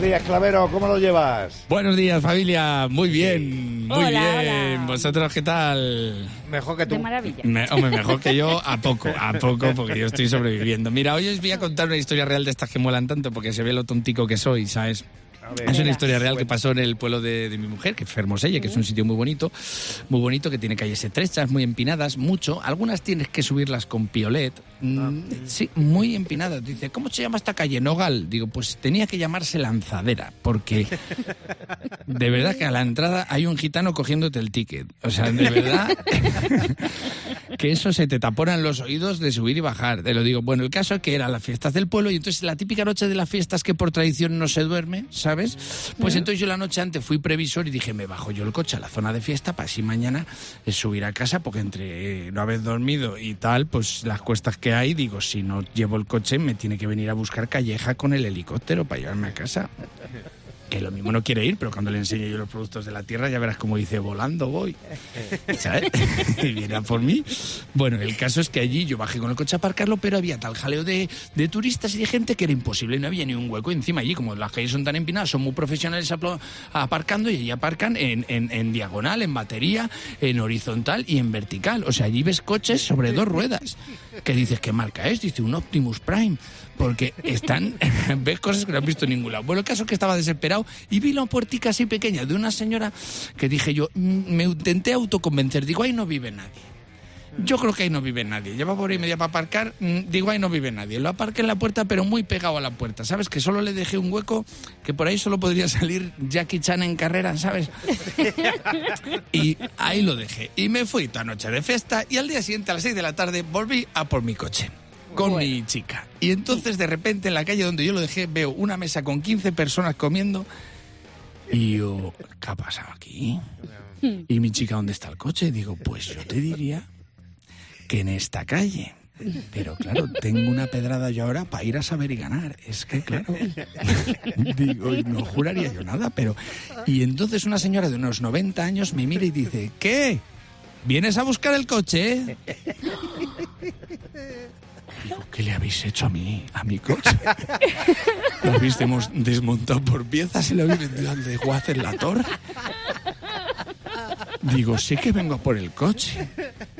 Buenos días, Clavero, ¿cómo lo llevas? Buenos días, familia. Muy bien, muy Hola, bien. hola. ¿Vosotros qué tal? Mejor que tú. De maravilla. Me- hombre, mejor que yo, a poco, a poco, porque yo estoy sobreviviendo. Mira, hoy os voy a contar una historia real de estas que molan tanto, porque se ve lo tontico que soy, ¿sabes? Es una historia real que pasó en el pueblo de, de mi mujer, que es Fermoselle, que es un sitio muy bonito, muy bonito, que tiene calles estrechas, muy empinadas, mucho. Algunas tienes que subirlas con piolet. Mm, sí, muy empinadas. Dice, ¿cómo se llama esta calle? Nogal. Digo, pues tenía que llamarse Lanzadera, porque de verdad que a la entrada hay un gitano cogiéndote el ticket. O sea, de verdad que eso se te taponan los oídos de subir y bajar. Te lo digo. Bueno, el caso es que eran las fiestas del pueblo y entonces la típica noche de las fiestas que por tradición no se duerme, ¿sabes? Pues entonces yo la noche antes fui previsor y dije, me bajo yo el coche a la zona de fiesta para así mañana eh, subir a casa porque entre eh, no haber dormido y tal, pues las cuestas que hay, digo, si no llevo el coche me tiene que venir a buscar calleja con el helicóptero para llevarme a casa. Que lo mismo no quiere ir, pero cuando le enseñe yo los productos de la tierra ya verás como dice, volando voy. ¿Sabes? y viene a por mí. Bueno, el caso es que allí yo bajé con el coche a aparcarlo, pero había tal jaleo de, de turistas y de gente que era imposible, no había ni un hueco encima allí, como las calles son tan empinadas, son muy profesionales aparcando y allí aparcan en, en- en diagonal, en batería, en horizontal y en vertical. O sea, allí ves coches sobre dos ruedas. Que dices, ¿qué marca es? Dice un Optimus Prime. Porque están, ves cosas que no has visto en ningún lado. Bueno, el caso es que estaba desesperado y vi la puertica así pequeña de una señora que dije yo, mm, me intenté autoconvencer, digo, ahí no vive nadie. Yo creo que ahí no vive nadie. Lleva por ahí media para aparcar. mm, Digo, ahí no vive nadie. Lo aparqué en la puerta, pero muy pegado a la puerta. ¿Sabes? Que solo le dejé un hueco que por ahí solo podría salir Jackie Chan en carrera, ¿sabes? Y ahí lo dejé. Y me fui toda noche de fiesta y al día siguiente a las 6 de la tarde volví a por mi coche con mi chica. Y entonces de repente en la calle donde yo lo dejé veo una mesa con 15 personas comiendo y yo, ¿qué ha pasado aquí? Y mi chica, ¿dónde está el coche? Digo, pues yo te diría que en esta calle. Pero claro, tengo una pedrada yo ahora para ir a saber y ganar. Es que claro, digo, y no juraría yo nada, pero... Y entonces una señora de unos 90 años me mira y dice, ¿qué? ¿Vienes a buscar el coche? Digo, ¿qué le habéis hecho a mí, a mi coche? ¿Lo habéis desmontado por piezas y lo habéis vendido al de Guacer la torre? Digo, sí que vengo por el coche.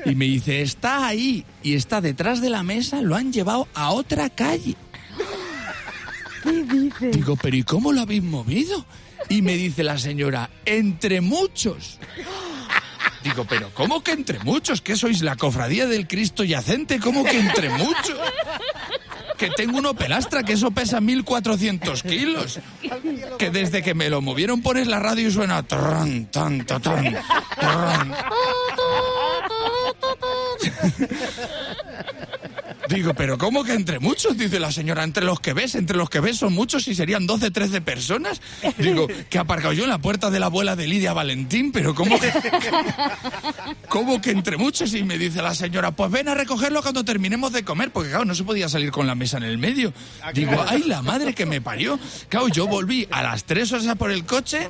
Y me dice, está ahí y está detrás de la mesa, lo han llevado a otra calle. Digo, pero ¿y cómo lo habéis movido? Y me dice la señora, entre muchos. Digo, pero ¿cómo que entre muchos? ¿Qué sois la cofradía del Cristo yacente? ¿Cómo que entre muchos? Que tengo uno pelastra, que eso pesa 1400 kilos. Que desde que me lo movieron pones la radio y suena... ton, tron. Digo, pero ¿cómo que entre muchos? Dice la señora, entre los que ves, entre los que ves son muchos y serían 12, 13 personas. Digo, que aparcado yo en la puerta de la abuela de Lidia Valentín, pero ¿cómo que, ¿cómo que entre muchos? Y me dice la señora, pues ven a recogerlo cuando terminemos de comer, porque claro, no se podía salir con la mesa en el medio. Digo, ay, la madre que me parió. Claro, yo volví a las tres horas a por el coche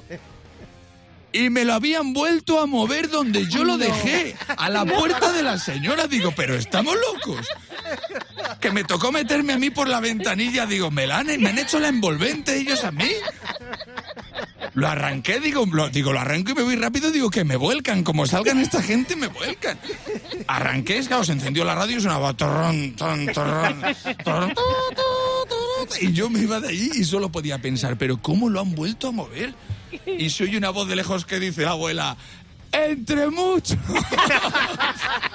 y me lo habían vuelto a mover donde yo lo dejé, a la puerta de la señora. Digo, pero estamos locos. Que me tocó meterme a mí por la ventanilla. Digo, me, la han, me han hecho la envolvente ellos a mí. Lo arranqué, digo lo, digo, lo arranco y me voy rápido. Digo, que me vuelcan. Como salgan esta gente, me vuelcan. Arranqué, es claro, se encendió la radio y sonaba torrón, torrón, torrón, tu. Y yo me iba de allí y solo podía pensar, pero ¿cómo lo han vuelto a mover? Y soy una voz de lejos que dice, abuela, entre muchos.